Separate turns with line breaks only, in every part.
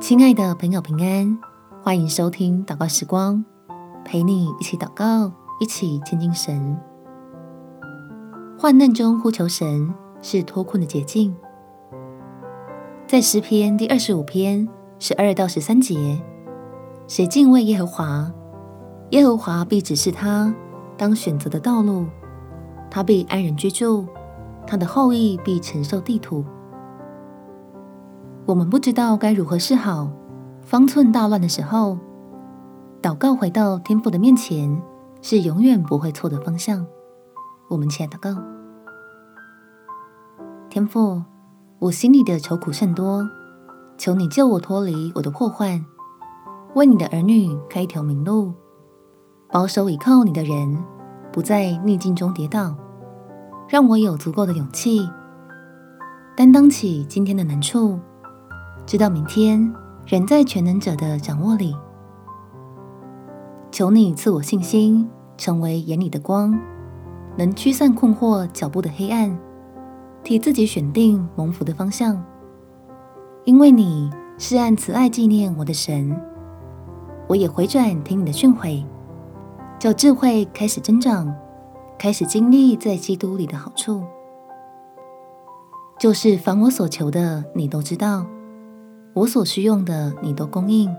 亲爱的朋友，平安，欢迎收听祷告时光，陪你一起祷告，一起亲近神。患难中呼求神是脱困的捷径。在诗篇第二十五篇十二到十三节，谁敬畏耶和华，耶和华必指示他当选择的道路，他必安然居住，他的后裔必承受地土。我们不知道该如何是好，方寸大乱的时候，祷告回到天父的面前是永远不会错的方向。我们起来祷告，天父，我心里的愁苦甚多，求你救我脱离我的祸患，为你的儿女开一条明路，保守倚靠你的人不在逆境中跌倒，让我有足够的勇气担当起今天的难处。直到明天仍在全能者的掌握里，求你赐我信心，成为眼里的光，能驱散困惑脚步的黑暗，替自己选定蒙福的方向。因为你是按慈爱纪念我的神，我也回转听你的训诲，叫智慧开始增长，开始经历在基督里的好处，就是凡我所求的，你都知道。我所需用的，你都供应，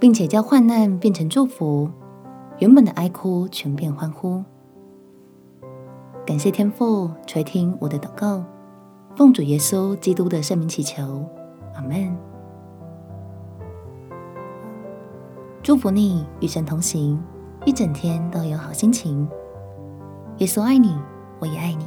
并且将患难变成祝福，原本的哀哭全变欢呼。感谢天父垂听我的祷告，奉主耶稣基督的圣名祈求，阿门。祝福你与神同行，一整天都有好心情。耶稣爱你，我也爱你。